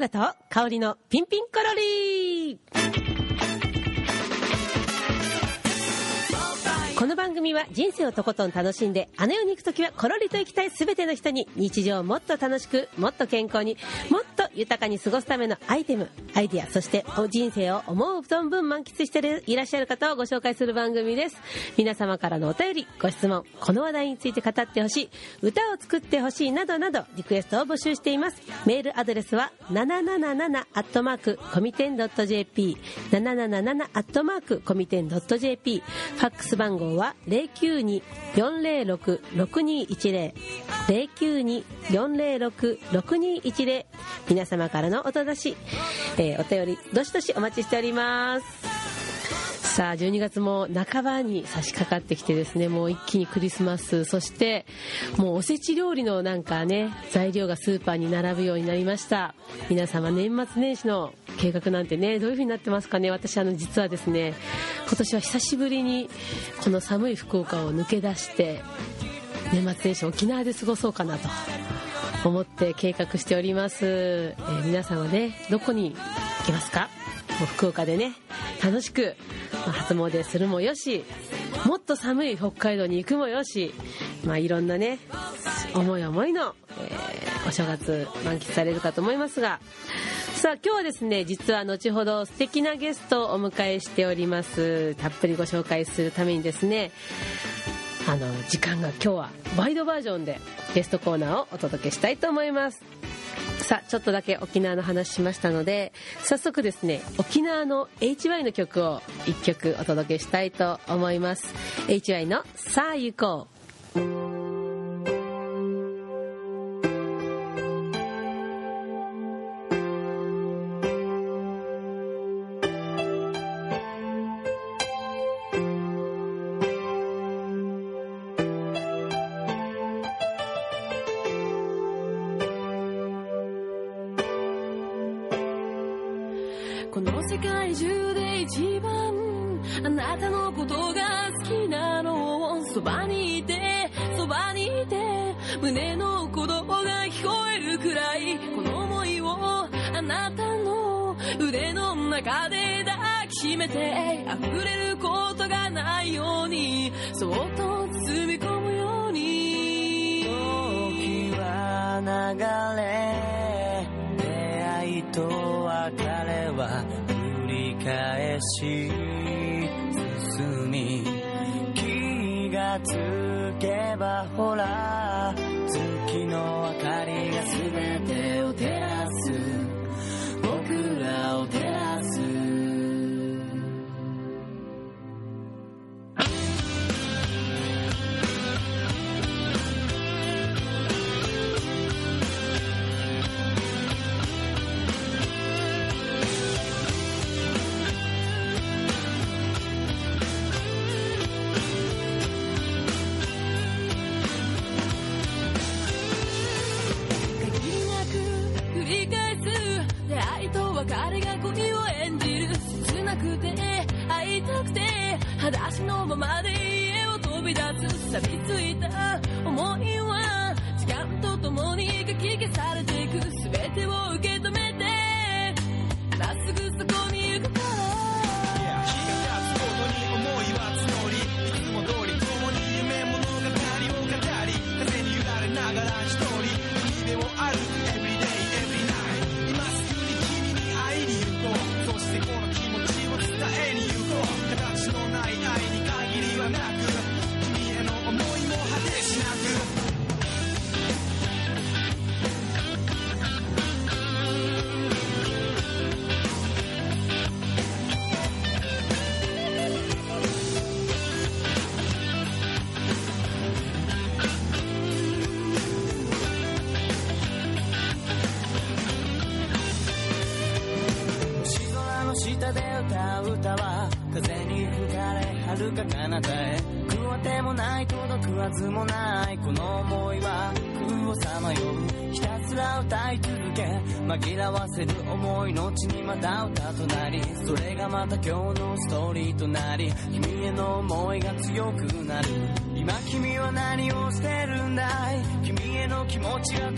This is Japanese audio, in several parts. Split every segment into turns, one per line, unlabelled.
くらと香りのピンピンコロリー。この番組は人生をとことん楽しんであの世に行く時はコロリと行きたい全ての人に日常をもっと楽しくもっと健康にもっと豊かに過ごすためのアイテムアイディアそして人生を思う存分満喫していらっしゃる方をご紹介する番組です。皆様からのお便りご質問この話題について語ってほしい歌を作ってほしいなどなどリクエストを募集しています。メールアドレスは777アットマークコミテン .jp 777アットマークコミテン .jp ファックス番号は092-406-6210 092-406-6210皆様からのおとなし、えー、お便りどしどしお待ちしております。さあ12月も半ばに差し掛かってきてですねもう一気にクリスマス。そしてもうおせち料理のなんかね材料がスーパーに並ぶようになりました。皆様年末年始の計画なんてねどういう風になってますかね。私あの実はですね今年は久しぶりにこの寒い福岡を抜け出して年末年始沖縄で過ごそうかなと思って計画しております、えー、皆さんはねどこに行きますか？福岡でね楽しく、初詣するもよしもっと寒い北海道に行くもよし、まあ、いろんなね思い思いの、えー、お正月満喫されるかと思いますがさあ今日はですね実は後ほど素敵なゲストをお迎えしておりますたっぷりご紹介するためにですねあの時間が今日はワイドバージョンでゲストコーナーをお届けしたいと思います。さあちょっとだけ沖縄の話しましたので早速ですね沖縄の HY の曲を1曲お届けしたいと思います。HY の「さあ行こう」
彼が恋を演じる。切なくて会いたくて裸足のままで家を飛び出す錆びついた思いはり君への思いが強くなる。今君は何をしてるんだい？君への気持ちが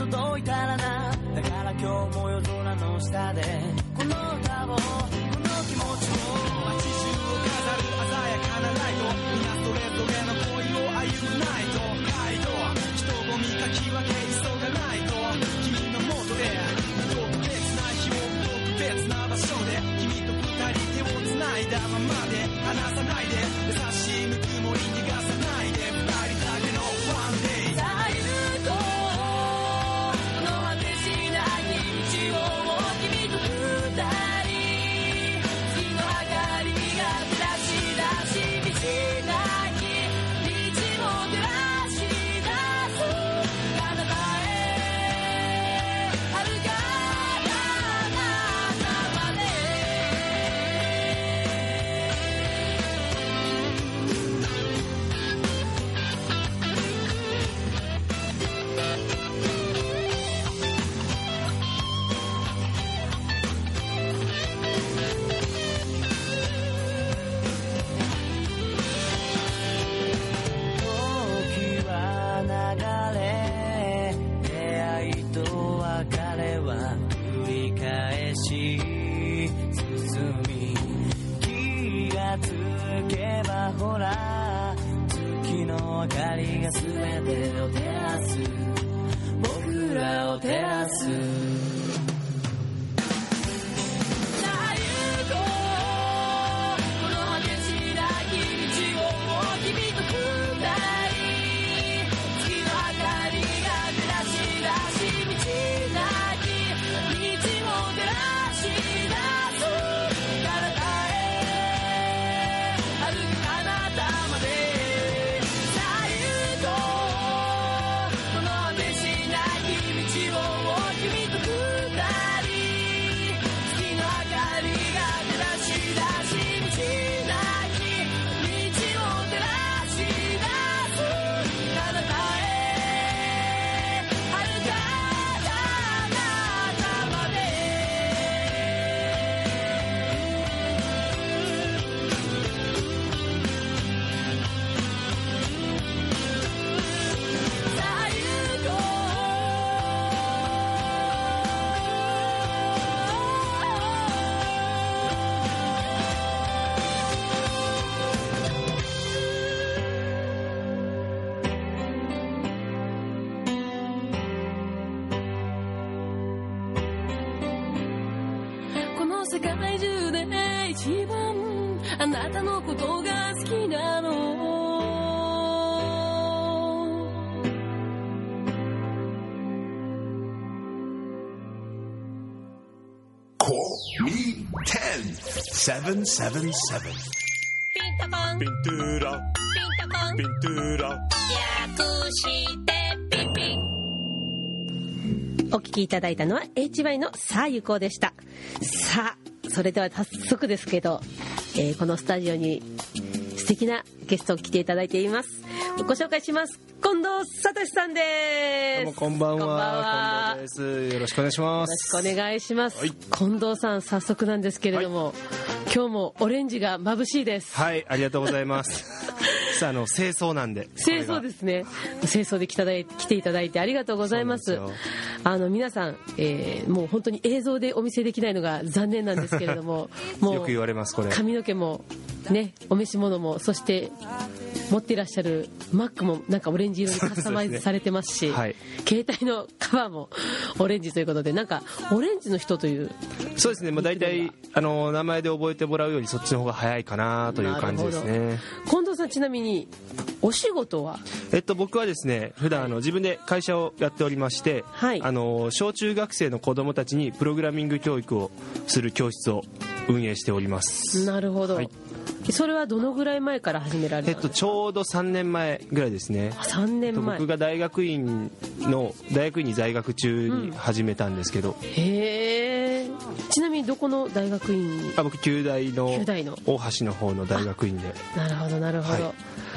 777.
ピンタコンピン
Pintura,
タコン
pintura.
略してピンピン
お聞きいただいたのは HY のさあゆこうでした。さあそれでは早速ですけど、えーこのスタジオに素敵なゲストを来ていただいていますご紹介します近藤聡さんです
こんばんは。
こんばんは
近藤です。よろしくお願いしま
よろ
す。
しくお願いします、近藤さん早速なんですけれども、今日もオレンジが眩しいです
はい、ありがとうございます。さあ、あの、清掃なんで。。
清掃ですすね清掃で来ただい来ていただいてありがとうございますあの皆さん、えーもう本当に映像でお見せできないのが残念なんですけれども もう
よく言われます、これ。
髪の毛もねお召し物もそして持っていらっしゃるマックもなんかオレンジ色にカスタマイズされてますし
はい。
携帯のカバーもオレンジということでなんかオレンジの人という
そうですね、まあ、大体、あの、名前で覚えてもらうよりそっちの方が早いかなという感じですね。
近藤さんちなみにお仕事は？
えっと、僕はですね、普段あの自分で会社をやっておりまして、
はい。
あの、小中学生の子供たちにプログラミング教育をする教室を運営しております。
なるほど、
はい
それはどのぐらい前から始められ
えっと、ちょうど3年前ぐらいですね。
あ3年前。
僕が大学院の大学院に在学中に始めたんですけど、
へえ。ちなみにどこの大学院に？
あ僕旧大の
旧大の。
大橋の方の大学院で、
なるほどなるほど、
は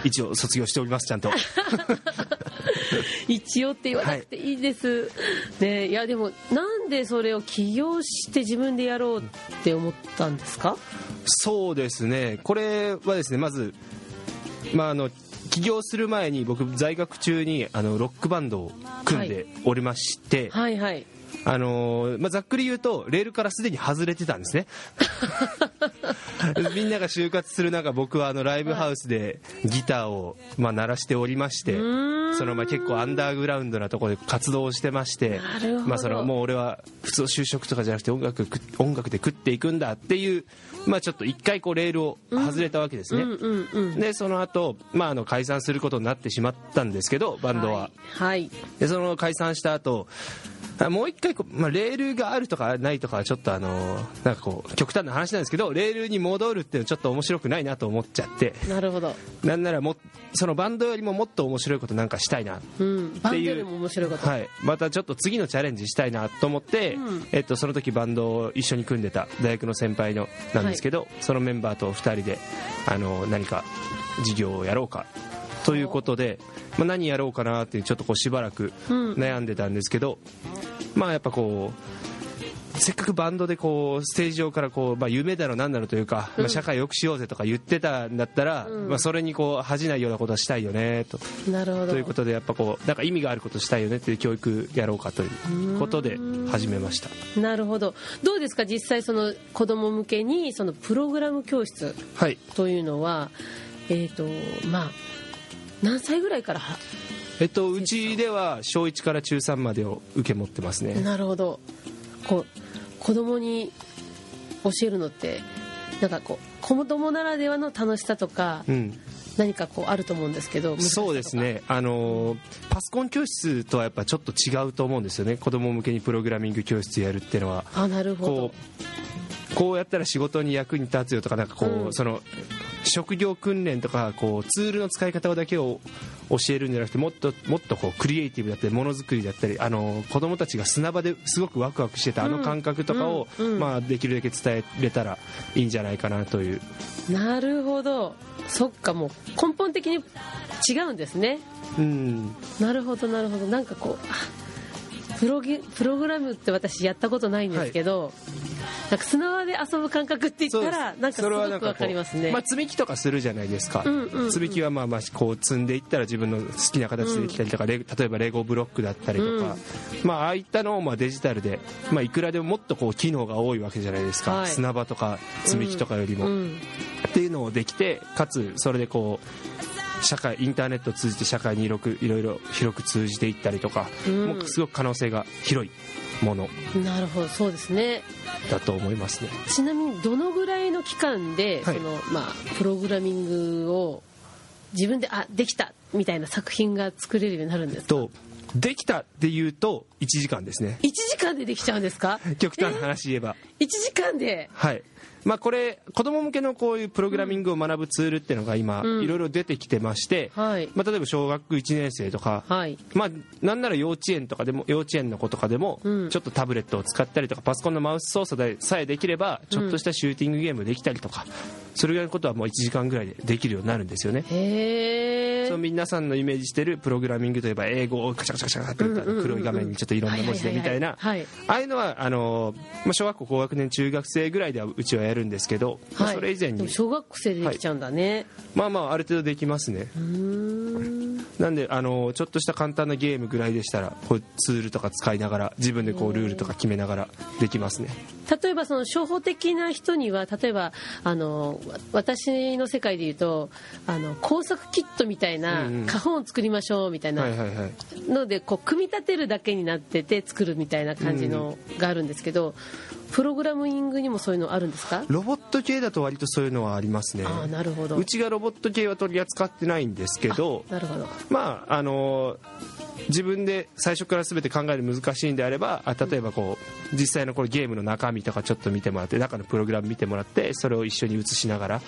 い、一応卒業しておりますちゃんと。
一応って言わなくていいです、ねいやでもなんでそれを起業して自分でやろうって思ったんですか？
そうですね。これはですねまず、まあ、あの起業する前に僕在学中にあのロックバンドを組んでおりまして、
はい。はい
あのーまあ、ざっくり言うとレールからすでに外れてたんですね。みんなが就活する中僕はあのライブハウスでギターをまあ鳴らしておりましてそのまあ結構アンダーグラウンドなところで活動をしてましてまあそのもう俺は普通就職とかじゃなくて音楽く音楽で食っていくんだっていうまあちょっと一回こうレールを外れたわけですね、でその後、まああの解散することになってしまったんですけどバンドは、
はい。
でその解散した後あもう一回こう、まあ、レールがあるとかないとかはちょっとあのなんかこう極端な話なんですけどレールに戻るっていうのはちょっと面白くないなと思っちゃって。
なるほど。
なんならもそのバンドよりももっと面白いことなんかしたいな。
う。んバンドよりも面白いこと、
はい、またちょっと次のチャレンジしたいなと思って、
うん。
えっと、その時バンドを一緒に組んでた大学の先輩のなんですけど、そのメンバーと2人であの何か事業をやろうかということで、まあ、何やろうかなっていうちょっとこうしばらく
うん。
悩んでたんですけど、まあやっぱこうせっかくバンドでこうステージ上からこう、まあ、夢だろなんだろというか、まあ、社会良くしようぜとか言ってたんだったら、
うん。
まあ、それにこう恥じないようなことはしたいよねと。
なるほど。
ということでやっぱこうなんか意味があることしたいよねっていう教育やろうかということで始めました。
なるほど。どうですか？実際その子供向けにそのプログラム教室
はい。
というのはえっ、とまあ何歳ぐらいからは？
えっとうちでは小1から中3までを受け持ってますね。
なるほど。こう子供に教えるのってなんかこう子供ならではの楽しさとか
うん。
何かこうあると思うんですけど
そうですね。あのーパソコン教室とはやっぱちょっと違うと思うんですよね。子供向けにプログラミング教室やるっていうのは。
あなるほ
こ
ど
うこうやったら仕事に役に立つよとかなんかこう、
うん。
その職業訓練とかこうツールの使い方だけを教えるんじゃなくてもっともっとこうクリエイティブだったりものづくりだったりあの子供たちが砂場ですごくワクワクしてたあの感覚とかを、
うん。うん。
まあ、できるだけ伝えれたらいいんじゃないかなという。
なるほど。そっかもう根本的に違うんですね。
うん。
なるほどなるほど。なんかこうあプロギプログラムって私やったことないんですけど、なんか砂場で遊ぶ感覚って言ったらなんかすごくわかりますね、
まあ、積み木とかするじゃないですか、
うんうんうん。
積み木はまあまあこう積んでいったら自分の好きな形でできたりとか、レ例えばレゴブロックだったりとか、まあ、ああいったのをまあデジタルで、まあ、いくらでももっとこう機能が多いわけじゃないですか、
はい。
砂場とか積み木とかよりも、
うん。
っていうのをできてかつそれでこう社会インターネットを通じて社会にいろくいろいろ広く通じていったりとか、
うん。
もうすごく可能性が広いもの。
なるほどそうですね。
だと思いますね。
ちなみにどのぐらいの期間で、
はい。
そのまあ、プログラミングを自分であできたみたいな作品が作れるようになるんですか？
とできたっていうと1時間ですね。
1時間でできちゃうんですか？
極端な話言えば。
1時間で？
はいまあこれ子供向けのこういうプログラミングを学ぶツールっていうのが今
うん。
いろいろ出てきてまして、
はい。
まあ、例えば小学1年生とか、
はい。
まあ、なんなら幼稚園とかでも幼稚園の子とかでも
うん。
ちょっとタブレットを使ったりとかパソコンのマウス操作でさえできればちょっとしたシューティングゲームできたりとかそれぐらいのことはもう1時間ぐらいでできるようになるんですよね。そう皆さんのイメージしてるプログラミングといえば英語をカチャカチャカチャって黒い画面にちょっといろんな文字でみたいな。ああいうのはあの、まあ、小学校高学年中学生ぐらいではうちはやるんですけど、まあ
はい。
それ以前に。
小学生でできちゃうんだね、
まあまあある程度できますね。なんであのちょっとした簡単なゲームぐらいでしたらこうツールとか使いながら自分でこうルールとか決めながらできますね
例えばその初歩的な人には例えばあのわ私の世界で言うとあの工作キットみたいな花本を作りましょうみたいなのでこう組み立てるだけになってて作るみたいな感じのがあるんですけどプログラミングにもそういうのあるんですか？
ロボット系だと割とそういうのはありますね。
ああなるほど。
うちがロボット系は取り扱ってないんですけど
なるほど。
まああの自分で最初から全て考えるの難しいんであればあ例えばこう実際のこれゲームの中身とかちょっと見てもらって中のプログラム見てもらってそれを一緒に写しながら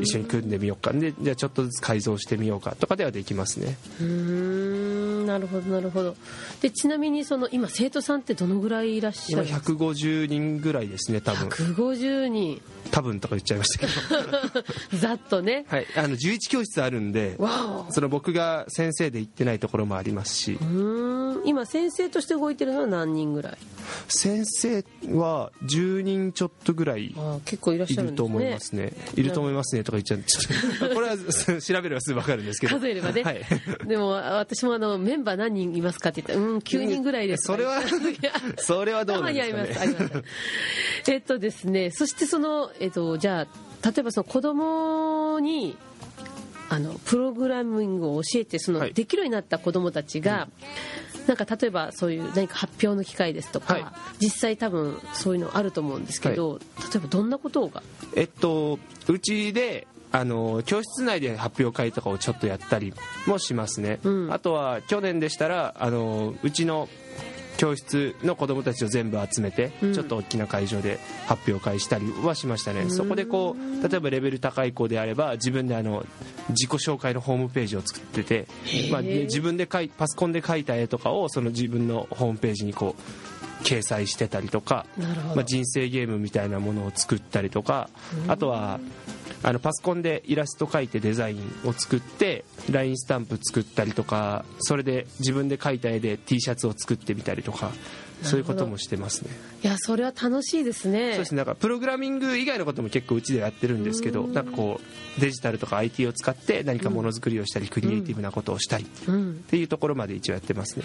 一緒に組んでみようか。でじゃあちょっとずつ改造してみようかとかではできますね。
うーんなるほどなるほど。でちなみにその今生徒さんってどのぐらいいらっしゃ
今
るんですか
150人ぐらいですね多分。
150人。
多分とか言っちゃいましたけど。
ざっとね。
はい。あの11教室あるんでその僕が先生で行ってないところもありますし
うーん。今先生として動いてるのは何人ぐらい？
先生は10人ちょっとぐらい
結構いらっしゃる
と思いますね。いると思いますねとか言っちゃう。これは調べればすぐ分かるんですけど。
数えればね、
はい。
でも私もあのメンバー何人いますかって言ったらうん9人ぐらいです。
それは それはどうなんですかね。
あります。えっとですねそしてその、えっと、じゃあ例えばその子供にあのプログラミングを教えてその、
はい。
できるようになった子供たちが、なんか例えばそういう何か発表の機会ですとか、
はい。
実際多分そういうのあると思うんですけど、例えばどんなことが？
えっとうちであの教室内で発表会とかをちょっとやったりもしますね、
うん。
あとは去年でしたらあのうちの教室の子供たちを全部集めて、
うん。
ちょっと大きな会場で発表会したりはしましたね、そこでこう例えばレベル高い子であれば自分であの自己紹介のホームページを作ってて、まあ、で自分で描いパソコンで描いた絵とかをその自分のホームページにこう掲載してたりとかまあ、人生ゲームみたいなものを作ったりとかあとはあのパソコンでイラスト描いてデザインを作って LINE スタンプ作ったりとかそれで自分で描いた絵で T シャツを作ってみたりとかそういうこともしてますね。
いやそれは楽しいですね。
そうですね。なんかプログラミング以外のことも結構うちではやってるんですけどなんかこうデジタルとか IT を使って何かものづくりをしたりクリエイティブなことをしたりっ
うん、
ていうところまで一応やってますね。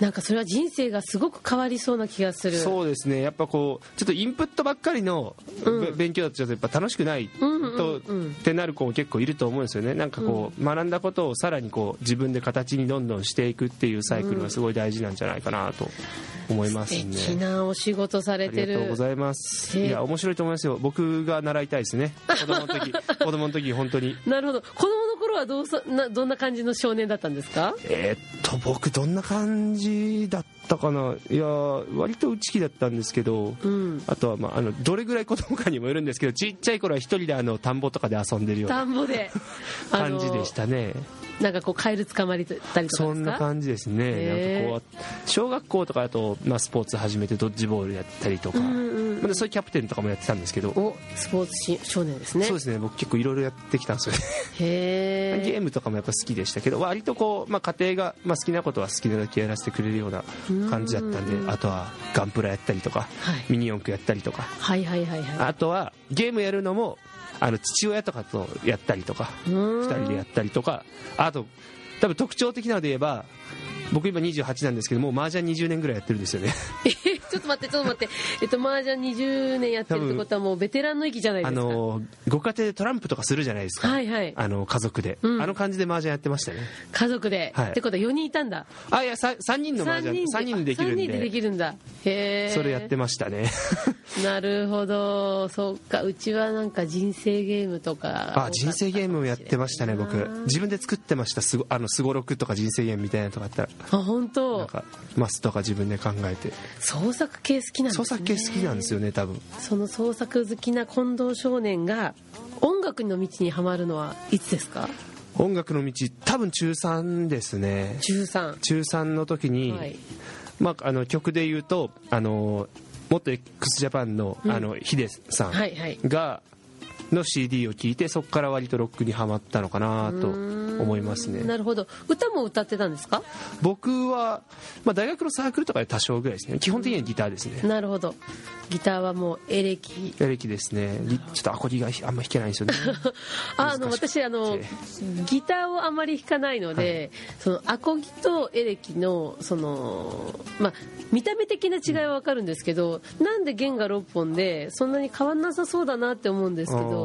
なんかそれは人生がすごく変わりそうな気がする。
そうですね。やっぱこうちょっとインプットばっかりのべ勉強だとちょっとやっぱ楽しくない
うんうん
と
うん。
ってなる子も結構いると思うんですよね。なんかこう学んだことをさらにこう自分で形にどんどんしていくっていうサイクルがすごい大事なんじゃないかなと思います
素
ね。
敵なお仕事され
あ
てる。
りがとうございます。いや面白いと思いますよ。僕が習いたいですね。子供の時。子供の時本当に。
なるほど。子供の頃はどうさなどんな感じの少年だったんですか？
えーっと僕どんな感じだったかな。いや割と内気だったんですけど、
うん。
あとは、まあ、あのどれぐらい子供かにもよるんですけどちっちゃい頃は一人であの田んぼとかで遊んでるような
田んぼで。
感じでしたね
なんかこうカエル捕まりたりとか
そんな感じですね。なんかこう小学校とかだと、まあ、スポーツ始めてドッジボールやったりとか、
うんうん
まあ、そういうキャプテンとかもやってたんですけど、
おスポーツし少年ですね。
そうですね。僕結構いろいろやってきたんですよね。
へえ
ゲームとかもやっぱ好きでしたけど割とこう、まあ、家庭が、まあ、好きなことは好きなだけやらせてくれるような感じだったんであとはガンプラやったりとか、
はい。
ミニ四駆やったりとか。
はいはいはいは
あとはゲームやるのもあの父親とかとやったりとか
い2
2人でやったりとかあと多分特徴的なので言えば僕今28なんですけどもう麻雀20年ぐらいやってるんですよね。
え ちょっと待ってちょっと待って。えっと麻雀20年やってるってことはもうベテランの域じゃないで
あ
すか。
のご家庭でトランプとかするじゃないですか、
はいはい。
あの家族で、
うん。
あの感じで麻雀やってましたね。
家族で、
はい。
ってことは4人いたんだ。
あいや 3, 三人の麻雀3人でできるん
3人でで
で
きるんだ。へえ
それやってましたね。
なるほど。そうか。うちはなんか人生ゲームとか。
あ人生ゲームもやってましたね僕。自分で作ってました。すごあのすごろくとか人生ゲームみたいなのとかあったら。
あ本
なん
当
かマスとか自分で考えて。
創作系好きなんですね。
創作系好きなんですよね多分。
その創作好きな近藤少年が音楽の道にはまるのはいつですか？
音楽の道多分中3ですね。
13
中3の時に、
はい。
まあ、あの曲で言うとあの元 x ジャパンのあのヒデさん
はいはい。
がの CD を聴いてそこから割とロックにはまったのかなと思いますね。
なるほど。歌も歌ってたんですか？
僕は、まあ、大学のサークルとかで多少ぐらいですね。基本的にはギターですね。
なるほど。ギターはもうエレキ。
エレキですね。リちょっとアコギがあんま弾けないんですよね。
あ あの私あのギターをあまり弾かないので、そのアコギとエレキのそのまあ見た目的な違いはわかるんですけど、なんで弦が6本でそんなに変わんなさそうだなって思うんですけど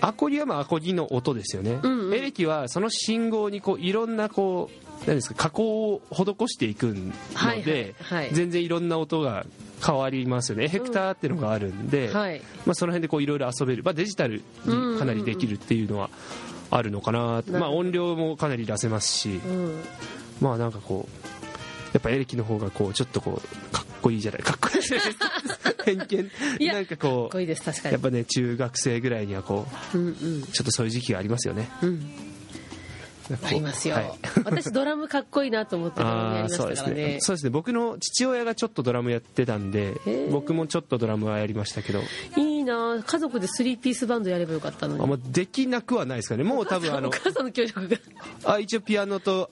アコギはまあアコギの音ですよね、
うんうん。
エレキはその信号にこういろんなこう何ですか加工を施していくので、
はいはいはい。
全然いろんな音が変わりますよね。エフェクターっていうのがあるんで、
はい。
まあ、その辺でこういろいろ遊べる、まあ、デジタルにかなりできるっていうのはあるのかな、まあ、音量もかなり出せますし、
うん。
まあなんかこうやっぱエレキの方がこうちょっとこうこいいじゃない。かっこいい。じゃないですか偏見なんかこ
かっこいいです。確かに。
うやっぱね中学生ぐらいにはこう
うんうん。
ちょっとそういう時期がありますよね。
うんありますよ、
はい。
私ドラムかっこいいなと思ってやりまし
あーそうです
たからね。
ねそうですね。僕の父親がちょっとドラムやってたんで
ー。
僕もちょっとドラムはやりましたけど。
いいな。家族でスリーピースバンドやればよかったのに。
あまあできなくはないですかね。もう多分あの
お母さんの協力が。
あ一応ピアノと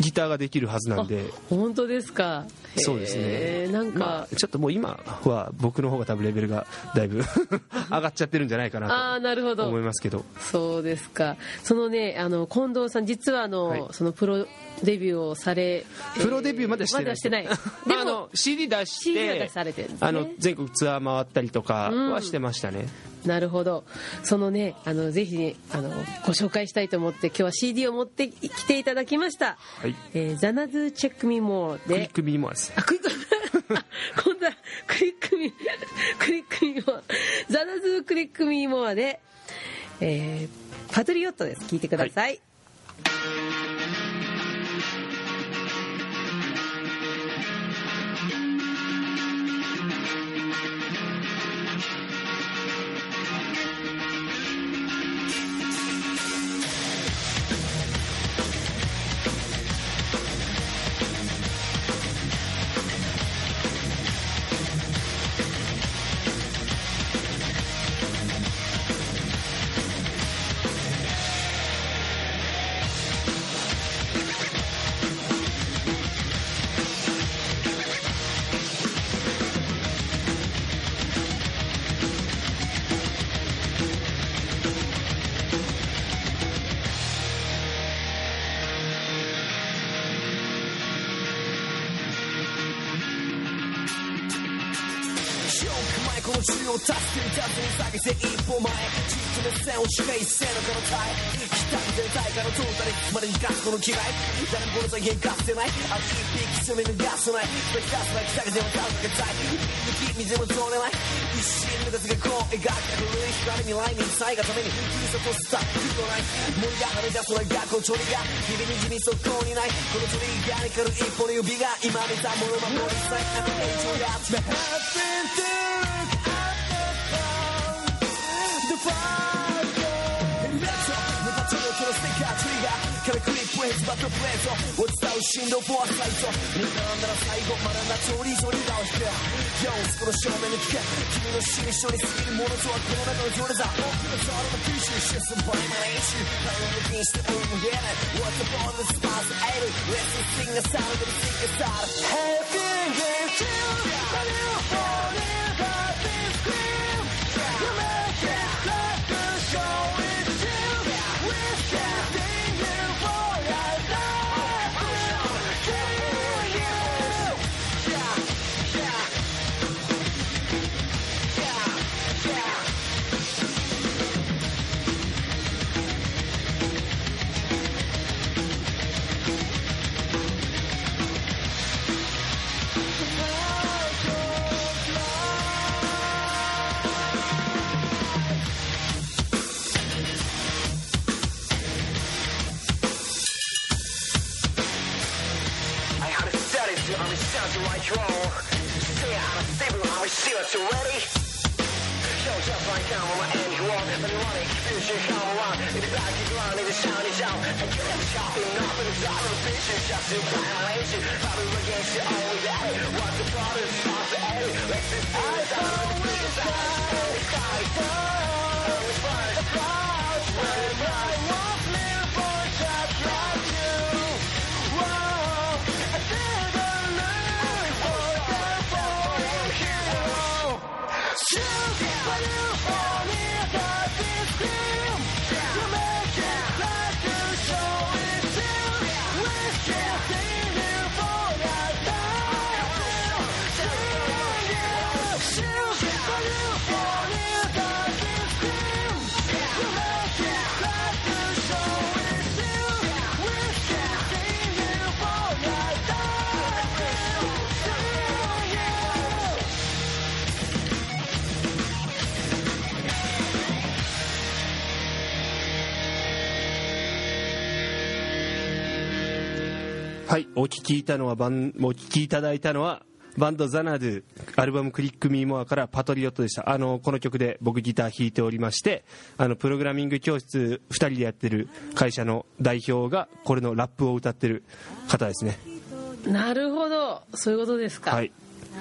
ギターができるはずなんで。
本当ですか。
そうですね。
なんか、
まあ、ちょっともう今は僕の方が多分レベルがだいぶ 上がっちゃってるんじゃないか
あ
な
あなるほ
と思い
ど
ますけど。
そうですか。そのねあの近藤さん実はあの、
はい。
そのプロデビューをされ
プロデビューまでしてない。
まだしてない。で
まあ、の CD 出して
CD は出されてるんですね。
あの全国ツアー回ったりとかはしてましたね、
なるほど。そのねあのぜひねあのご紹介したいと思って今日は CD を持ってきていただきました。
はい「
えー、ザナズーチェックミモーで。
クリックビーモアです。
あクリックあ今度はクリックミ クリックミモア。ザナズークリックミモアで、えーパトリオットです。聞いてください、
Thank you. っと目線を近い一斉のこの体生きた全体からトータルまでにガスこの機械誰もこの先変化せないあと一匹攻め逃さないそれガスは北風をかけたい雪水も通れない一心の風がこう描く古い光未来に才がためにふるさとスタッフとない森が跳ね出すのが学校鳥が日々にじみそこにないこの鳥がにかる一歩の指が今見たもの守りさえあのエイジをやつからクリップヘッズバットプレートを伝う振動フォアサイトに並んだら最後まだ夏折りそりがを引くヨースこの正面に聞け君の心象に過ぎるものとはこの中の情熱だ大きなザーのピーシュシュスンバイマネーシュ会話の気にして運ゲー What's the ball of the spouse 80 Let's sing a sound of the sing a sound Having game to California
はい。お聞きいたのは番お聞きいただいたのはバンドザナドゥアルバム「クリックミーモア」から「パトリオット」でした。あのこの曲で僕ギター弾いておりましてあのプログラミング教室2人でやってる会社の代表がこれのラップを歌ってる方ですね。
なるほど。そういうことですか。
はい。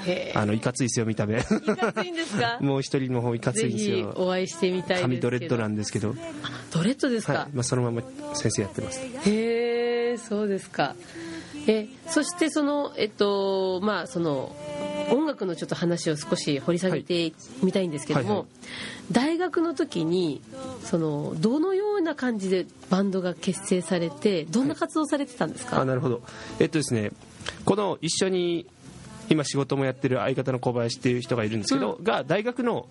へ
あのいかついですよ見た目。
えいかついんですか？
もう一人の方いかつ
ぜ
いんです
ひ
よ
お会いしてみたい
髪ドレッドなんですけど、
ドレッドですか、
はい。まあ、そのまま先生やってます。
へえそうですかえそしてそのえっとまあその音楽のちょっと話を少し掘り下げてみたいんですけども、
はいはい。
大学の時にそのどのような感じでバンドが結成されてどんな活動されてたんですか、
あなるほど。えっとですねこの一緒に今仕事もやってる相方の小林っていう人がいるんですけど、が大学の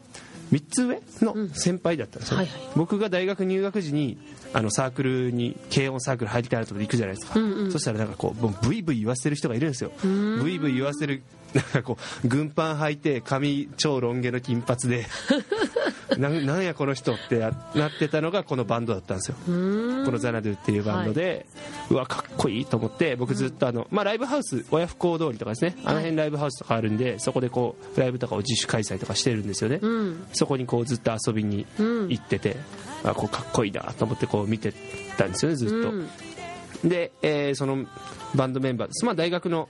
3つ上の先輩だったんですよ、
はいはい。
僕が大学入学時にあのサークルに軽音サークル入りたいなと思って行くじゃないですか、
うんうん。
そしたらなんかこうブイブイ言わせてる人がいるんですよ。ブイブイ言わせるなんかこう軍パン履いて髪超ロン毛の金髪で なんなんやこの人ってななってたのがこのバンドだったんですよ。このザナドゥっていうバンドで、うわかっこいいと思って僕ずっとあの、まあ、ライブハウス親不孝通りとかですね。あの辺ライブハウスとかあるんでそこでこうライブとかを自主開催とかしてるんですよね、
うん。
そこにこうずっと遊びに行ってて、あこうかっこいいなと思ってこう見てたんですよねずっと、
うん。
で、えーそのバンドメンバーです、まあ、大学の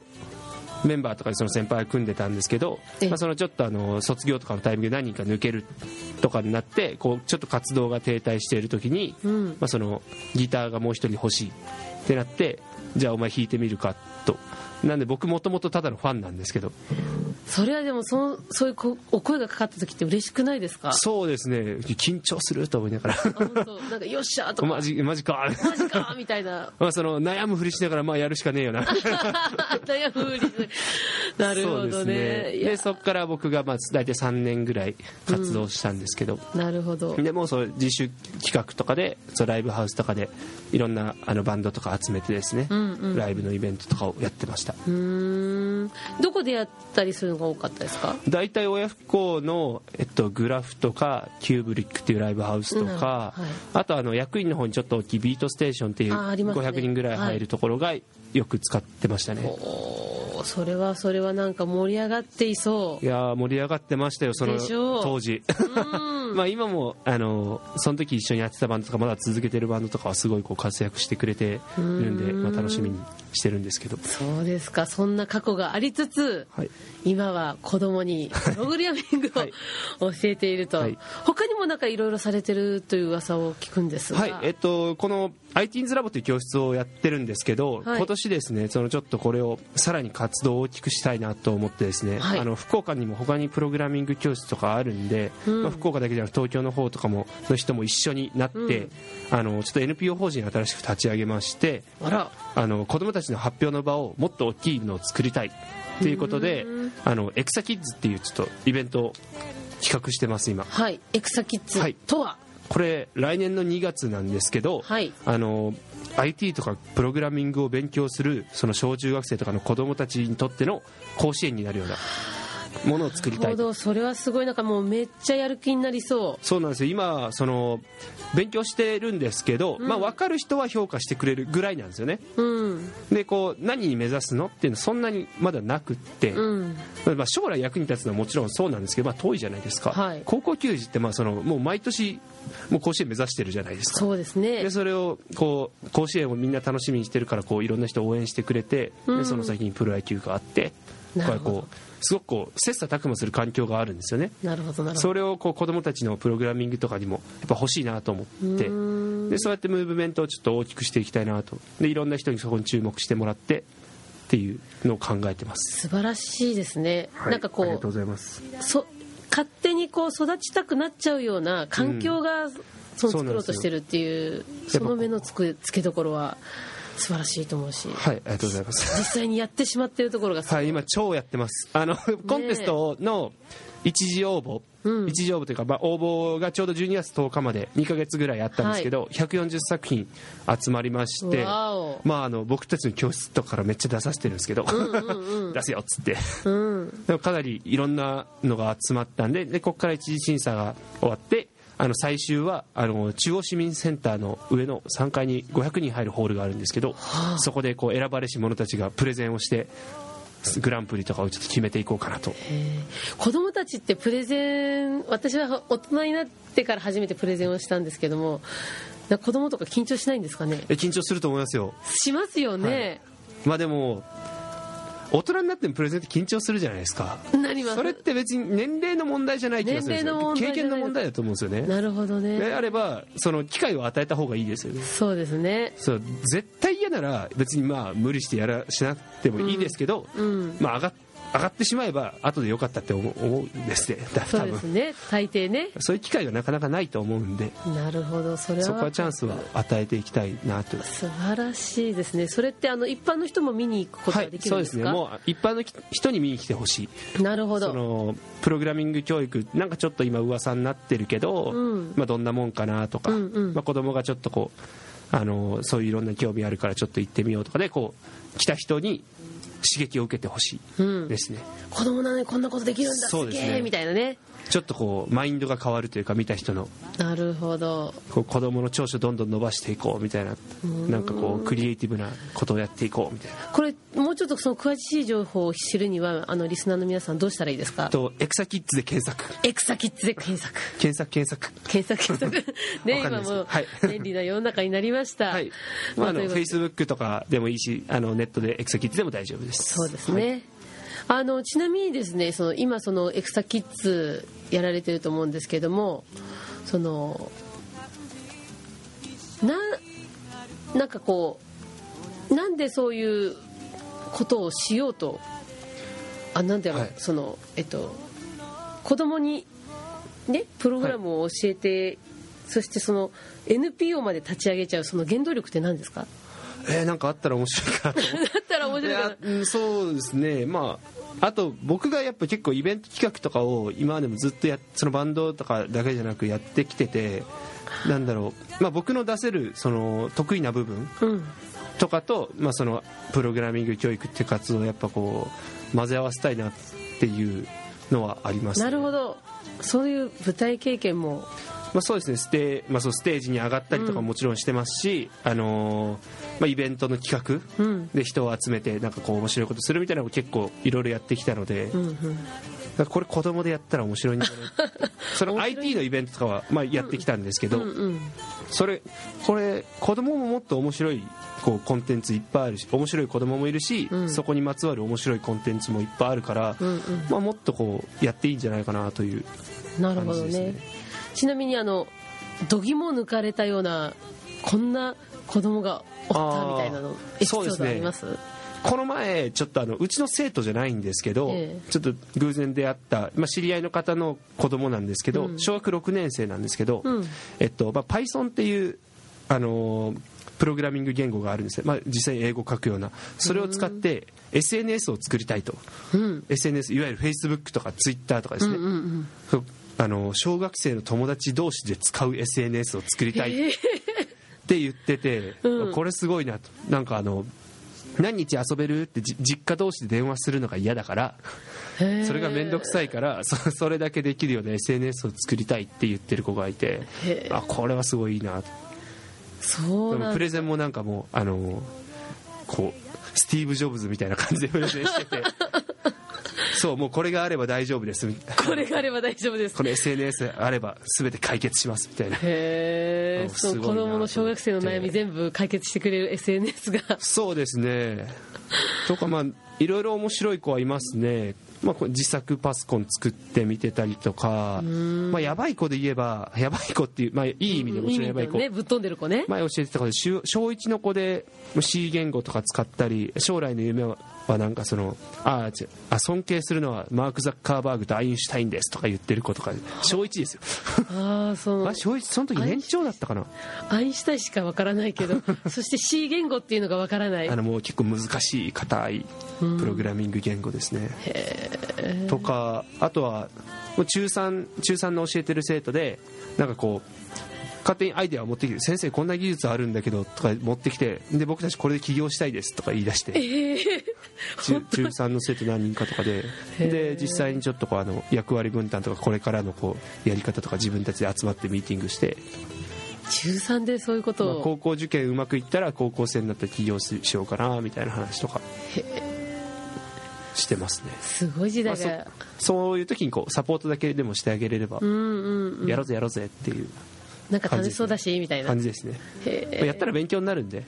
メンバーとかでその先輩が組んでたんですけど、
ええ。
まあ、そのちょっとあの卒業とかのタイミングで何人か抜けるとかになってこうちょっと活動が停滞している時に、
うん。
まあ、そのギターがもう一人欲しいってなってじゃあお前弾いてみるかと。なんで僕もともとただのファンなんですけど
それはでもそそういうこお声がかかった時って嬉しくないですか？
そうですね。緊張すると思いながら。
あ本当。なんかよっしゃーとか。
マジマジか。
マジかみたいな。
まあその悩むふりしながらまあやるしかねえよな。
悩むふりなるほどね。
でそこから僕がまあ大体3年ぐらい活動したんですけど、
なるほど。
でもうそう自主企画とかでそうライブハウスとかでいろんなあのバンドとか集めてですね、
うんうん。
ライブのイベントとかをやってました。
うーん。どこでやったりするの？が多かったですか？
大体親不孝の、えっと、グラフとかキューブリックっていうライブハウスとか、
うんはい。
あとあの役員の方にちょっと大きいビートステーションっていう
あありますね。
500人ぐらい入るところがよく使ってましたね、
おーそれはそれはなんか盛り上がっていそ
いやー盛り上がってましたよその当時。まあ今もあのその時一緒にやってたバンドとかまだ続けてるバンドとかはすごいこう活躍してくれてるんで、
うん。
まあ、楽しみにしてるんですけど。
そうですか。そんな過去がありつつ、
はい。
今は子供にプログラミング
はい。
を教えていると、
はい。
他にもなんかいろいろされてるという噂を聞くんですが、
はい、えっと、この IT's ラボという教室をやってるんですけど、
はい。
今年ですねそのちょっとこれをさらに活動を大きくしたいなと思ってですね、
はい。
あの福岡にも他にプログラミング教室とかあるんで、
うん。
まあ、福岡だけじゃなく東京の方とかもの人も一緒になって、
うん。
あのちょっと NPO 法人新しく立ち上げまして
あら
あの子どもたちの発表の場をもっと大きいのを作りたい。ということで
うん。
あのエクサキッズっていうちょっとイベントを企画してます今。
はい。エクサキッズ
はい。
とは？
これ来年の2月なんですけど、
はい。
あの IT とかプログラミングを勉強するその小中学生とかの子供たちにとっての甲子園になるようなものを作りた
ないるほ
と
ど。それはすごい。なんかもうめっちゃやる気になりそ
そうなんですよ。今その勉強してるんですけど、まあ、分かる人は評価してくれるぐらいなんですよね。
ううん。
でこう何に目指すのっていうのはそんなにまだなくって、
うん。
まあ、将来役に立つのはもちろんそうなんですけど、まあ、遠いじゃないですか、
はい。
高校球児ってまあそのもう毎年もう甲子園目指してるじゃないですか。
そうですね。
でそれをこう甲子園をみんな楽しみにしてるからこういろんな人を応援してくれて、
うん。
でその先にプロ野球があってこうすごくこう切磋琢磨する環境があるんですよね。
なるほどなるほど。
それをこう子どもたちのプログラミングとかにもやっぱ欲しいなと思って。
うん。
でそうやってムーブメントをちょっと大きくしていきたいなと。でいろんな人にそこに注目してもらってっていうのを考えてます、
素晴らしいですね、
はい
なんかこ
ありがとう
う
ございます。
そ勝手にこう育ちたくなっちゃうような環境が、その
そうなんですよ
作ろうとしてるっていうその目のつくつけどころは素晴らしいと思うし。
はいありがとうございます。
実際にやってしまってるところが
はい、今超やってます。あの、コンテストの一次応募、
うん。
一次応募というか、まあ、応募がちょうど12月10日まで2ヶ月ぐらいあったんですけど、140作品集まりまして、まあ、あの僕たちの教室とかからめっちゃ出させてるんですけど、出すよっつって。
うん。
でもかなりいろんなのが集まったんで、でここから一次審査が終わって、あの最終はあの中央市民センターの上の3階に500人入るホールがあるんですけど、そこでこう選ばれし者たちがプレゼンをしてグランプリとかをちょっと決めていこうかなと。
子供たちってプレゼン私は大人になってから初めてプレゼンをしたんですけども子供とか緊張しないんですかね？
え緊張すると思いますよ。
しますよね、
まあでも大人になってもプレゼンって緊張するじゃないですか。
なります。
それって別に年齢の問題じゃない気がするんですよ。経験の問題だと思うんですよね。
なるほどね。
であればその機会を与えた方がいいですよね。
そうですね。
そう絶対嫌なら別にまあ無理してやらしなくてもいいですけど、
うん。
まあ上が上がってしまえば後でよかったって思う思うんですね。だ
そ
多分
うですね。大抵ね。
そういう機会がなかなかないと思うんで。
なるほど。それは。
そこはチャンスは与えていきたいなと。
素晴らしいですね。それってあの一般の人も見に行くこと
は
がで
いそうですす
きるんでか、
ね。もう一般の人に見に来てほしい。
なるほど。
そのプログラミング教育なんかちょっと今噂になってるけど、
うん。
まあ、どんなもんかなとか、
うんうん。
まあ、子供がちょっとこうあのそういういろんな興味あるからちょっと行ってみようとかでこう来た人に刺激を受けてほし
うん
いですね、
子供なのにこんなことできるんだ。
す
げえ。みたいなね
ちょっとこうマインドが変わるというか見た人の。
なるほど。
こう子供の長所どんどん伸ばしていこうみたいな。なんかこうクリエイティブなことをやっていこうみたいな。
これもうちょっとその詳しい情報を知るにはあのリスナーの皆さんどうしたらいいですか？
とエクサキッズで検索。
エクサキッズで検索。
検索検索。
検索検索。ね今もう
はい。
便利な世の中になりました。
はい、まあ、あのフェイスブックとかでもいいしあのネットでエクサキッズでも大丈夫です。
そうですね、あのちなみにですねその今そのエクサキッズやられてると思うんですけどもそのななんかこうなんでそういうことをしようとあなんだろう、
はい。
そのえっと子供にねプログラムを教えて、そしてその NPO まで立ち上げちゃうその原動力って何ですか？
えーなんかあったら面白いかなと思って。
だったら面
い
白いかな
そうですね。まああと僕がやっぱ結構イベント企画とかを今までもずっとやそのバンドとかだけじゃなくやってきててなんだろう、まあ、僕の出せるその得意な部分
うん。
とかと、まあ、そのプログラミング教育っていう活動をやっぱこう混ぜ合わせたいなっていうのはあります、
なるほど。そういう舞台経験も。
まあ、そうですね。ステ,、まあ、そうステージに上がったりとかもちろんしてますし、あのーまあ、イベントの企画
うん
で人を集めてなんかこう面白いことするみたいなのを結構いろいろやってきたので、
うんうん。
これ子供でやったら面白いんじゃない その IT のイベントとかはまあやってきたんですけど、
うんうん。
それこれ子供ももっと面白いこうコンテンツいっぱいあるし面白い子供もいるし、
うん。
そこにまつわる面白いコンテンツもいっぱいあるから、
うんうん。
まあ、もっとこうやっていいんじゃないかなという
なるほどね。
感じですね。
ちなみにあの度肝抜かれたようなこんな子供がおったみたいなのエピソードあります？
この前ちょっとあのうちの生徒じゃないんですけど、
ええ。
ちょっと偶然出会った、まあ、知り合いの方の子供なんですけど、
うん。
小学6年生なんですけど、
うん。
えっとまあ、Python っていう、あのープログラミング言語があるんですね、まあ、実際に英語を書くような。それを使って SNS を作りたいと、
うん。
SNS いわゆる Facebook とか Twitter とかですね、
うんうんうん。
あの小学生の友達同士で使う SNS を作りたい。
へえ
って言ってて、
うん。
これすごいなと。なんかあの何日遊べるってじ実家同士で電話するのが嫌だからそれが面倒くさいからそそれだけできるような SNS を作りたいって言ってる子がいてあこれはすごいいいなと
そうな
プレゼンもなんかもうあのこうスティーブ・ジョブズみたいな感じでプレゼンしててそうもうこれがあれば大丈夫です。
これがあれば大丈夫です。
この SNS あれば全て解決しますみたいな。
へえ
あ
その
すごいな
子供の小学生の悩み全部解決してくれる SNS が。
そうですね。とかまあいろいろ面白い子はいますね、まあ、自作パソコン作ってみてたりとか、まあ、やばい子で言えばやばい子っていう、まあ、いい意味でもちろんやばい子、
ねぶっ飛んでる子ね。
前教えてたことで小小1の子で C 言語とか使ったり将来の夢ははなんかそのああ尊敬するのはマーク・ザッカーバーグとアインシュタインですとか言ってる子とか小1ですよ。
ああその
あ小1その時年長だったかな。
アインシュタインしかわからないけど そして C 言語っていうのがわからない。
あのもう結構難しい硬いプログラミング言語ですね、とかあとは中3中3の教えてる生徒でなんかこう勝手にアイデアを持ってきて先生こんな技術あるんだけどとか持ってきてで僕たちこれで起業したいですとか言い出して中中3の生徒何人かとかでで実際にちょっとこうあの役割分担とかこれからのこうやり方とか自分たちで集まってミーティングして、
中3でそういうこと
まあ、
を、
高校受験うまくいったら高校生になって起業しようかなみたいな話とか。
してますね、
すごい時
まあ
代が、
そそういう時にこうサポートだけでもしてあげれれば、
うんうんうん。
やろうぜやろうぜっていう
なんか楽しそうだしみたいな。
感じですね、やったら勉強になるんで。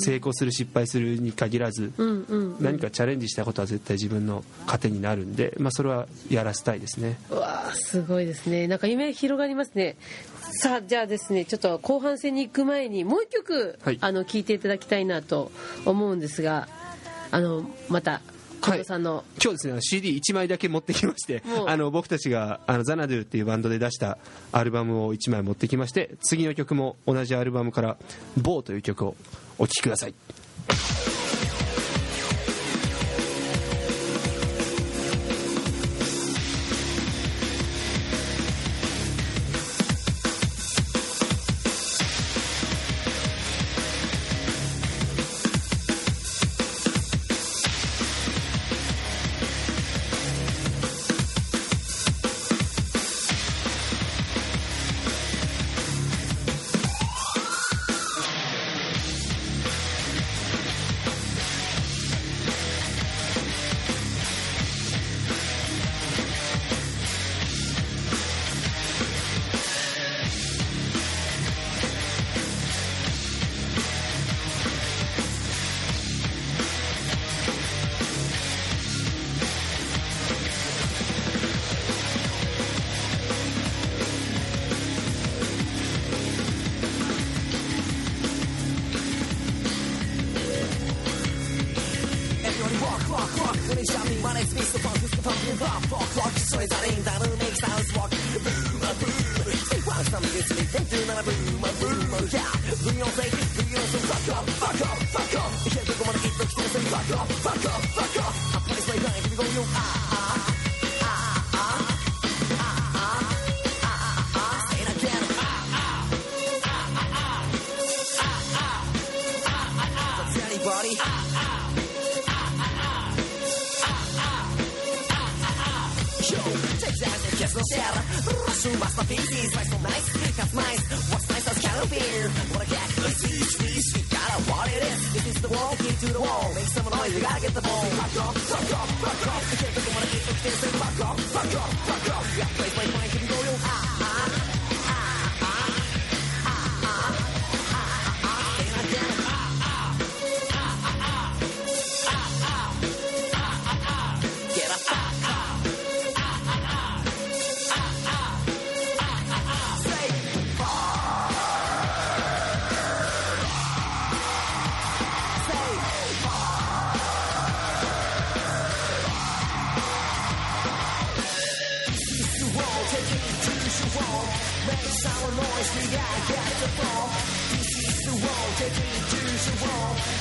成功する失敗するに限らず、
うんうん
何かチャレンジしたことは絶対自分の糧になるんで、まあ、それはやらせたいですね。
うわあすごいですね。なんか夢広がりますね。さあじゃあですねちょっと後半戦に行く前にもう一曲、
はい。
あの聞いていただきたいなと思うんですがあのまた近藤さんの、
今日ですね CD1 枚だけ持ってきましてあの僕たちがあのザナドゥっていうバンドで出したアルバムを1枚持ってきまして次の曲も同じアルバムから「ボーという曲をお聴きください Beyonce, Beyonce, fuck off, fuck off, fuck off. Ich hätte go meine Kids wegstoßen, fuck off, fuck off, fuck off. I play slave nine, give me go you, ah, ah, ah. Anybody? Ah. Yo, take that and kiss no share. Rush you, masterpieces, like so nice, got nice. out of. What a cat, let's gotta want it in. This is the wall, get to the wall. Make some noise, you gotta get the ball. Fuck off, fuck off, fuck off. You can't look at what I get from this. Fuck off, fuck off, fuck off.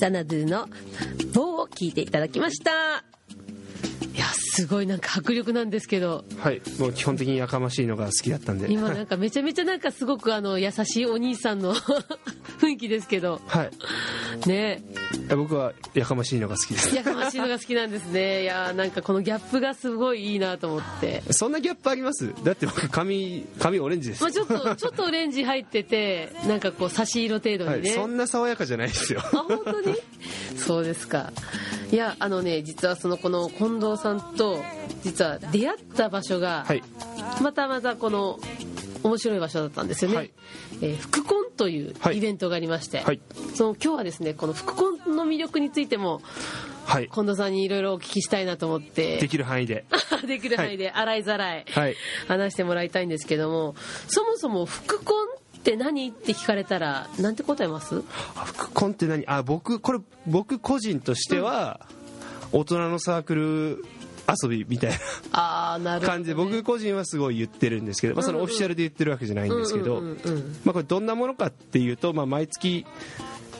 ザナドゥの棒を聞いていただきました。いやすごいなんか迫力なんですけど。
はいもう基本的にやかましいのが好きだったんで。
今なんかめちゃめちゃなんかすごくあの優しいお兄さんの雰囲気ですけど。
はい。
ね。
僕はやかましいのが好きです。
やかましいのが好きなんですね。いやなんかこのギャップがすごいいいなと思って。
そんなギャップあります？だって僕髪髪オレンジです
まあちょっとちょっとオレンジ入っててなんかこう差し色程度
はい、
にね、
そんな爽やかじゃないですよ。
あ本当に？そうですか。いやあのね実はそのこの近藤さんと実は出会った場所が、
はい。
またまたこの面白い場所だったんですよね、
はい。
えー福コンという
はい。
イベントがありまして、
はい。
その今日はですねこの福コンの魅力についても
はい。
近藤さんにいろいろお聞きしたいなと思って。
できる範囲で。
できる範囲で洗いざらい
はい。
話してもらいたいんですけどもそもそも福コンって何って聞かれたらなんて答えます？
あ副コンって何？あ僕これ僕個人としては、大人のサークル遊びみたい
な
感じ。で僕個人はすごい言ってるんですけど、まあ、そのオフィシャルで言ってるわけじゃないんですけど、まあ、これどんなものかっていうと、まあ、毎月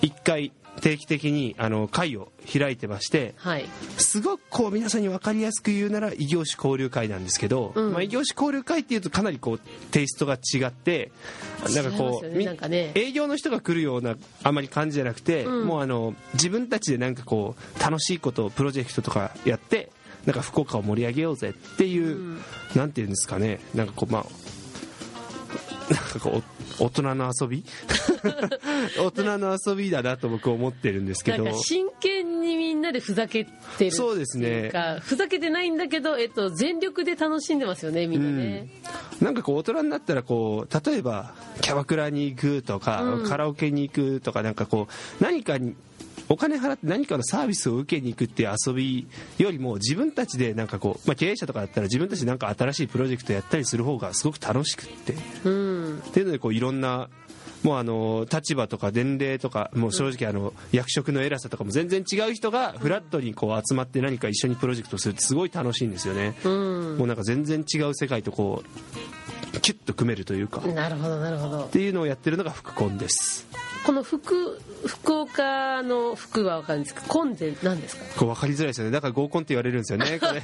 1回定期的にあの会を開いてまして
はい。
すごくこう皆さんに分かりやすく言うなら異業種交流会なんですけど、
うん。
まあ、異業種交流会っていうとかなりこうテイストが違ってなんかこうみ
なんかね。
営業の人が来るようなあまり感じじゃなくて、
うん。
もうあの自分たちでなんかこう楽しいことをプロジェクトとかやってなんか福岡を盛り上げようぜっていう、
うん。
なんていうんですかね。なんかこうまあなんかこうお大人の遊び？大人の遊びだなと僕は思ってるんですけど。
なんか真剣にみんなでふざけてる
そうですね。
ふざけてないんだけど、えっと、全力で楽しんでますよねみんなね、
なんかこう大人になったらこう例えばキャバクラに行くとか、
うん。
カラオケに行くとかなんかこう何かにお金払って何かのサービスを受けに行くっていう遊びよりも自分たちでなんかこう、まあ、経営者とかだったら自分たちでなんか新しいプロジェクトやったりする方がすごく楽しくって。
うん。
っていうのでこういろんなもうあの立場とか年齢とかもう正直あの役職の偉さとかも全然違う人がフラットにこう集まって何か一緒にプロジェクトするってすごい楽しいんですよね。
うん。
もうなんか全然違う世界とこうキュッと組めるというか。っ
なるほどなるほど。
ていうのをやってるのが福コンです。
この福福岡の福は分かるんですけどコンって何ですか？
これ分かりづらいですよね。だから合コンって言われるんですよね これ。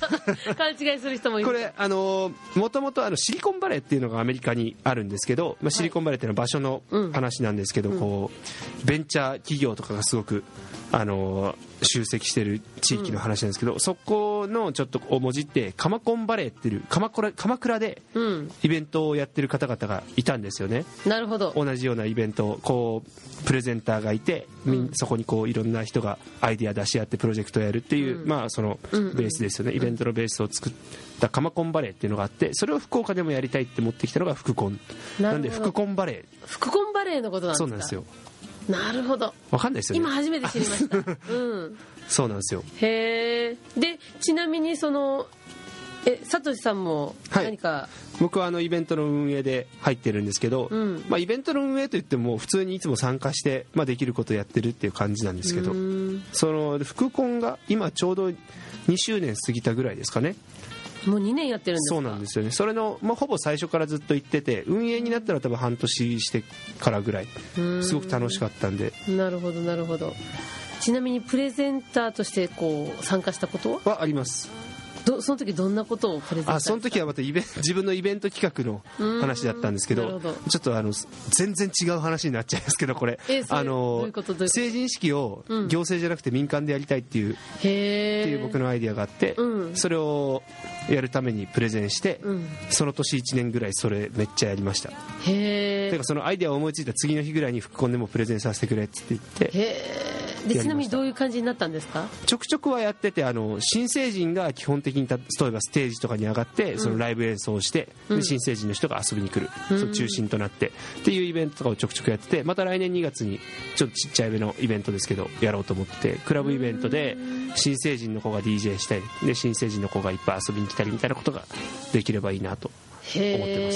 勘違いする人もいる。
これあのもともとあのシリコンバレーっていうのがアメリカにあるんですけど、まあ、シリコンバレーっていうのは場所の
うん。
話なんですけど、こうベンチャー企業とかがすごくあの集積してる地域の話なんですけど、そこのちょっとをもじってカマコンバレーっていう鎌倉鎌倉で
うん。
イベントをやってる方々がいたんですよね。
なるほど。
同じようなイベントをこうプレゼンターがいて、
うん。
そこにこういろんな人がアイデア出し合ってプロジェクトをやるっていう、
うん。
まあその
うんうん
ベースですよね、イベントのベースを作ったカマコンバレーっていうのがあってそれを福岡でもやりたいって持ってきたのが福コン。
な
んで福コンバレ
福コンバレーのことな
ー
んですか？
そうなんですよ
なるほど。
わかんないですよね。
今初めて知りました。うん。
そうなんですよ。
へえでちなみにそのえサトシさんも
はい。
何か、
僕はあのイベントの運営で入ってるんですけど、
うん。
まあ、イベントの運営といっても普通にいつも参加して、まあ、できることをやってるっていう感じなんですけどその福コンが今ちょうど2周年過ぎたぐらいですかね
もう2年やってるんですか？
そうなんですよね。それの、まあ、ほぼ最初からずっと行ってて運営になったら多分半年してからぐらいすごく楽しかったんで。
なるほどなるほど。ちなみにプレゼンターとしてこう参加したことは？
はあります。
どその時どんなことをプレゼンター
あその時はまたイベン 自分のイベント企画の話だったんですけどちょっとあの全然違う話になっちゃいますけどこれ。
え
成人式を
うん。
行政じゃなくて民間でやりたいっていうっ
へえ
ていう僕のアイデアがあって
うん。
それをやるためにプレゼンして
うん。
その年1年ぐらいそれめっちゃやりました。
へえ
てかそのアイデアを思いついた次の日ぐらいに副コンでもプレゼンさせてくれって言って
へえちなみにどういう感じになったんですか？
ちょくちょくはやっててあの新成人が基本的にた例えばステージとかに上がってそのライブ演奏をして、
うん。
で新成人の人が遊びに来る、
うん。
その中心となって。っていうイベントとかをちょくちょくやっててまた来年2月にちょっとちっちゃい目のイベントですけどやろうと思っててクラブイベントで新成人の子が DJ したりで新成人の子がいっぱい遊びに来たりみたいなことができればいいなと思って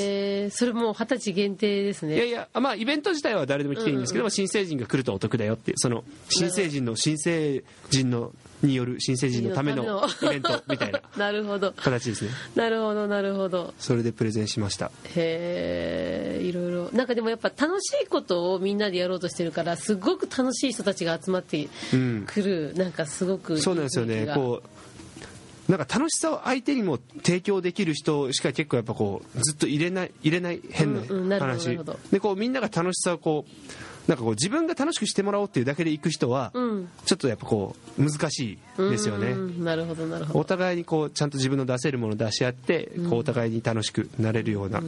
ます。
それもう二十歳限定ですね。
いやいや、まあ、イベント自体は誰でも来ていいんですけど、まあ新成人が来るとお得だよっていう、その新成人の新成人のによる新成人のための。イベントみたいな
なるほど。
形ですね。
なるほどなるほど。
それでプレゼンしました。
へえいろいろ。なんかでもやっぱ楽しいことをみんなでやろうとしてるからすごく楽しい人たちが集まって
うん。
くる、なんかすごくいい
そうなんですよね。こうなんか楽しさを相手にも提供できる人しか結構やっぱこうずっと入れない入れない変な話。でこうみんなが楽しさをこうなんかこう自分が楽しくしてもらおうっていうだけで行く人は
うん。
ちょっとやっぱこう難しいですよね。
うんなるほどなるほど。
お互いにこうちゃんと自分の出せるものを出し合ってこうお互いに楽しくなれるような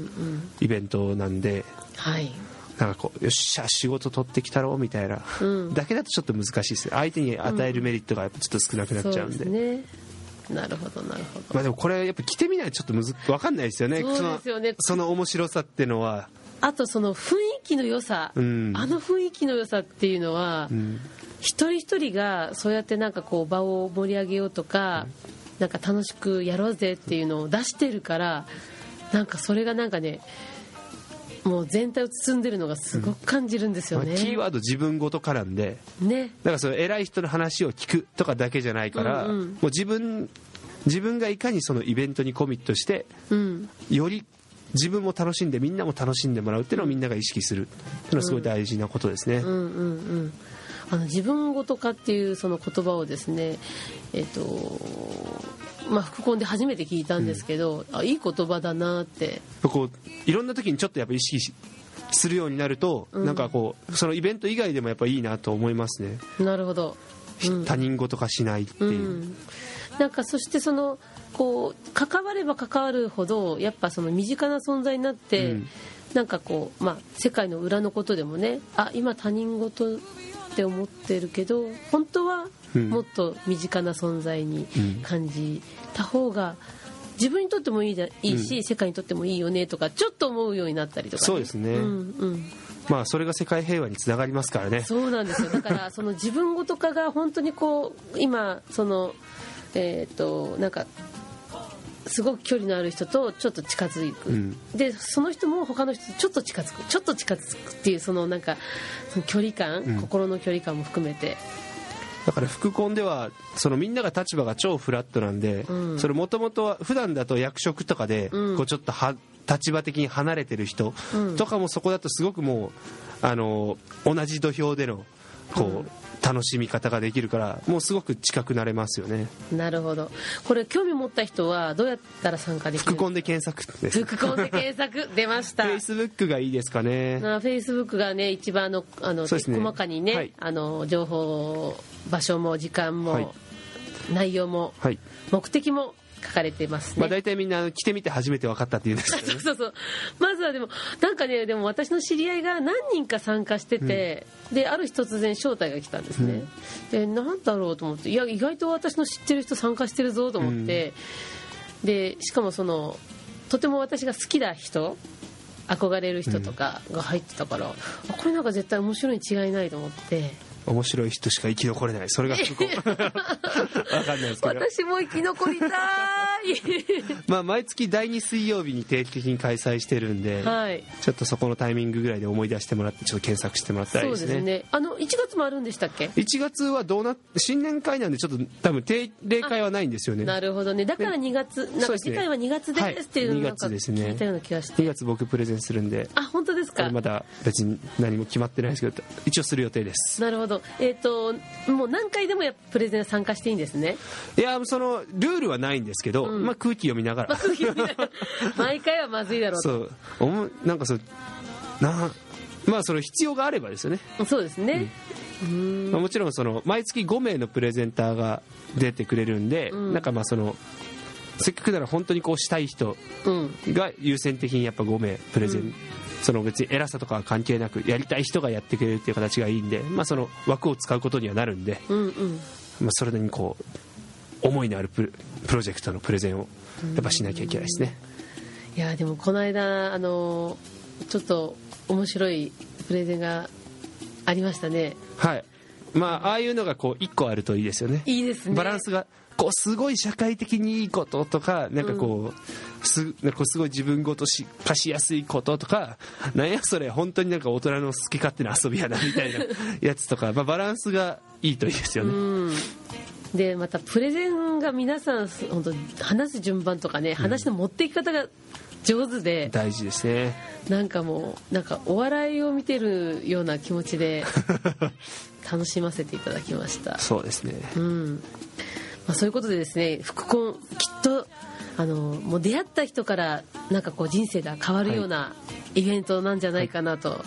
イベントなんで
はい。
なんかこうよっしゃ仕事取ってきたろみたいな。
うん。
だけだとちょっと難しいです。相手に与えるメリットがやっぱちょっと少なくなっちゃうん
そうですねなるほどなるほど。
まあでもこれやっぱ着てみないとちょっとむず分かんないですよね。
そうですよね。
その面白さっていうのは、
あとその雰囲気の良さ、
うん。
あの雰囲気の良さっていうのは、
うん。
一人一人がそうやってなんかこう場を盛り上げようとか、なんか楽しくやろうぜっていうのを出してるからなんかそれがなんかねもう全体を包んでるのがすごく感じるんですよね、
まあキーワード自分ごと絡んで
ね。
だからその偉い人の話を聞くとかだけじゃないから、
うんうん。
もう自分自分がいかにそのイベントにコミットして
うん。
より自分も楽しんでみんなも楽しんでもらうっていうのをみんなが意識する。っていうのはすごい大事なことですね、
うんうんうん。あの自分ごと化っていうその言葉をですねえっ、とまあ副コンで初めて聞いたんですけど、あいい言葉だなって。
こういろんな時にちょっとやっぱ意識しするようになると、なんかこうそのイベント以外でもやっぱいいなと思いますね、
なるほど、うん。
他人事化しないっていう、
うん、なんかそしてそのこう関われば関わるほどやっぱその身近な存在になって、
うん。
なんかこう、まあ、世界の裏のことでもねあ今他人事って思ってるけど本当は
うん。
もっと身近な存在に感じた方が自分にとってもいいじゃいいし、世界にとってもいいよねとかちょっと思うようになったりとか、
そうですね。
うんうん、
まあそれが世界平和につながりますからね。
そうなんですよ。だから その自分ごと化が本当にこう今そのえっ、となんかすごく距離のある人とちょっと近づく、
うん。
でその人も他の人とちょっと近づくちょっと近づくっていうそのなんかその距離感、
うん。
心の距離感も含めて。
だから副コンではそのみんなが立場が超フラットなんで、
うん。
それもともとは普段だと役職とかで
うん。
こうちょっとは立場的に離れてる人
うん。
とかもそこだとすごくもうあの同じ土俵でのこう、楽しみ方ができるからもうすごく近くなれますよね。
なるほど。これ興味持った人はどうやったら参加できる？
副コンで検索です。
副コンで検索。出ました。
フェイスブックがいいですかね。
フェイスブックがね一番あのあの、
ね。
細かにね、
はい。
あの情報場所も時間も、
はい。
内容も
はい。
目的も書かれてますね、
まあ、大体みんな来てみて初めて分かったって言うんですけど
そうそうそう。まずはでもなんかねでも私の知り合いが何人か参加してて、である日突然招待が来たんですね、でなんだろうと思っていや意外と私の知ってる人参加してるぞと思って、でしかもそのとても私が好きな人憧れる人とかが入ってたから、あこれなんか絶対面白いに違いないと思って
面白い人しか生き残れない。それが副コン分かんないですけど。
私も生き残りたい
まあ毎月第2水曜日に定期的に開催してるんで、
はい。
ちょっとそこのタイミングぐらいで思い出してもらってちょっと検索してもらったらいい
そうですす
でね。
ねあの1月もあるんでしたっけ
？1月はどうな新年会なんでちょっと多分定例会はないんですよね。
なるほどね。だから2月なんか次回は2月ですっていうの
はい。
をなんか
2月ですね。
聞いたような気がして。
2月僕プレゼンするんで。
あ本当ですか？
まだ別に何も決まってないですけど一応する予定です。
なるほど。えっ、ともう何回でもやプレゼン参加していいんですね？
いやそのルールはないんですけど、
うん。
まあ、空気読みながら、
毎回はまずいだろうと。
そう。おもなんかそうなまあその必要があればですよね、
そうですね、うん。
まあ、もちろんその毎月5名のプレゼンターが出てくれるんで、
うん。
なんかまあそのせっかくなら本当にこうしたい人
うん。
が優先的にやっぱ5名プレゼン、
うん。
その別に偉さとかは関係なくやりたい人がやってくれるっていう形がいいんで、まあ、その枠を使うことにはなるんで、
うんうん。
まあ、それなりにこう思いのあるプロジェクトのプレゼンをやっぱしなきゃいけないですね、
いやでもこの間あのちょっと面白いプレゼンがありましたね。
はい。まあああいうのがこう1個あるといいですよね。
いいですね。
バランスがこうすごい社会的にいいこととかなんかこう,、すなんかこうすごい自分ごとし化しやすいこととかなんやそれ本当になんか大人の好き勝手な遊びやなみたいなやつとか、まあ、バランスがいいといいですよね、
うんでまたプレゼンが皆さん本当話す順番とかね話の持っていき方が上手で、
大事ですね。
なんかもうなんかお笑いを見てるような気持ちで 楽しませていただきました。
そうですね。
うん。まあ、そういうことでですね副婚きっとあのもう出会った人からなんかこう人生が変わるようなイベントなんじゃないかなと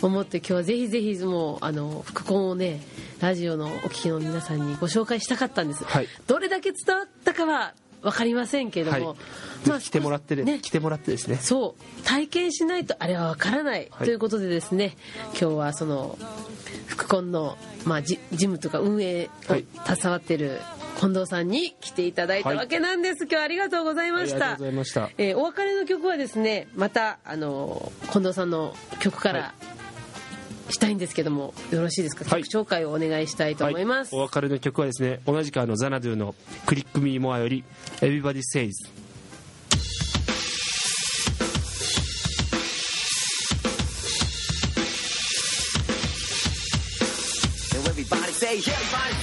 思って今日はぜひぜひもうあの副婚をねラジオのお聞きの皆さんにご紹介したかったんです、
はい。
どれだけ伝わったかは分かりませんけれども、
はい。ぜひ来てもらってね
ね。
来てもらってですね。
そう。体験しないとあれは分からない、
はい。
ということでですね今日はその副コンの、まあ、ジ事務とか運営を
はい。
携わってる近藤さんに来ていただいたわけなんです、今日はありがとうございました、
はいありがとうございました。
えーお別れの曲はですねまたあの近藤さんの曲から、
は
したいんですけどもよろしいですか？曲
はい。
紹介をお願いしたいと思います、
はい、お別れの曲はですね同じくあのザナドゥの「クリックミーモアより「Everybody Says」
everybody say, everybody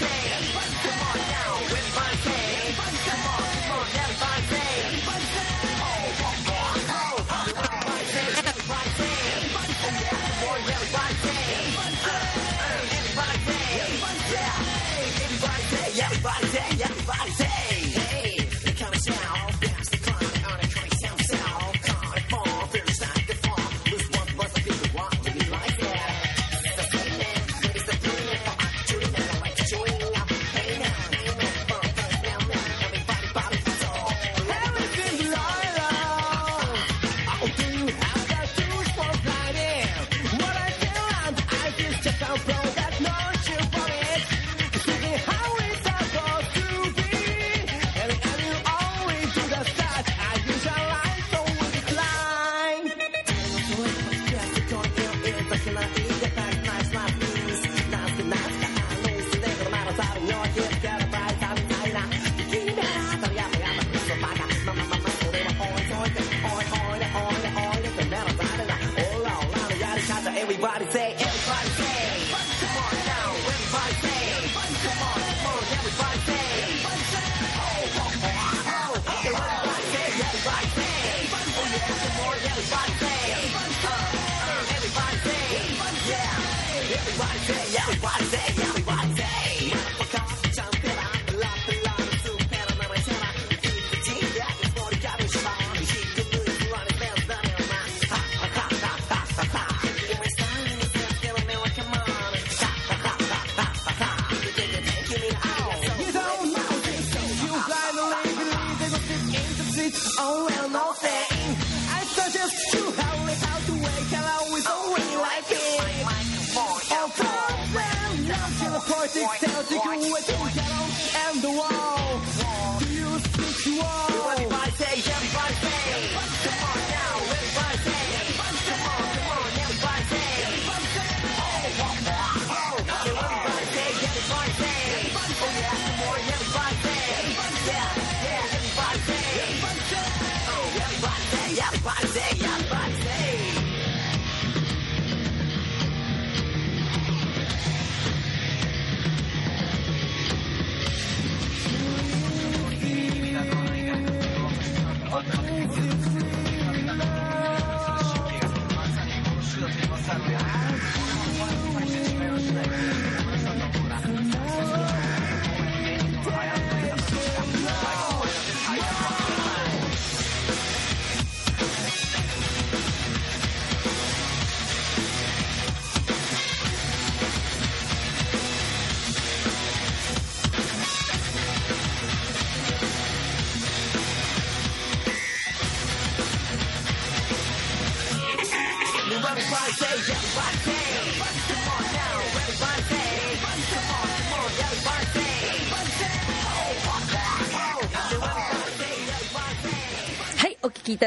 はいお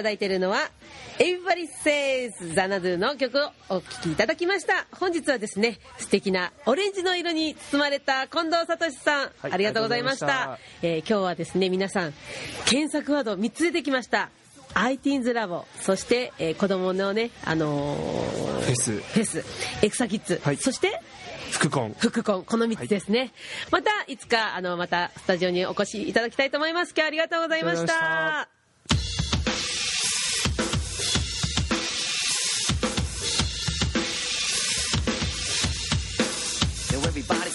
ただいているのは Everybody Says ザナドゥの曲をお聴きいただきました。本日はですね素敵なオレンジの色に包まれた近藤聡さん、
はい
ありがとうございました。えー今日はですね皆さん検索ワード3つ出てきました。iTeens ラボそして、えー子供のねあのー
フェス。
フェス。エクサキッズ、
はい。
そして
副コン
福コンこの3つですね、またいつかあのまたスタジオにお越しいただきたいと思います。今日はありがとうございました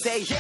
say.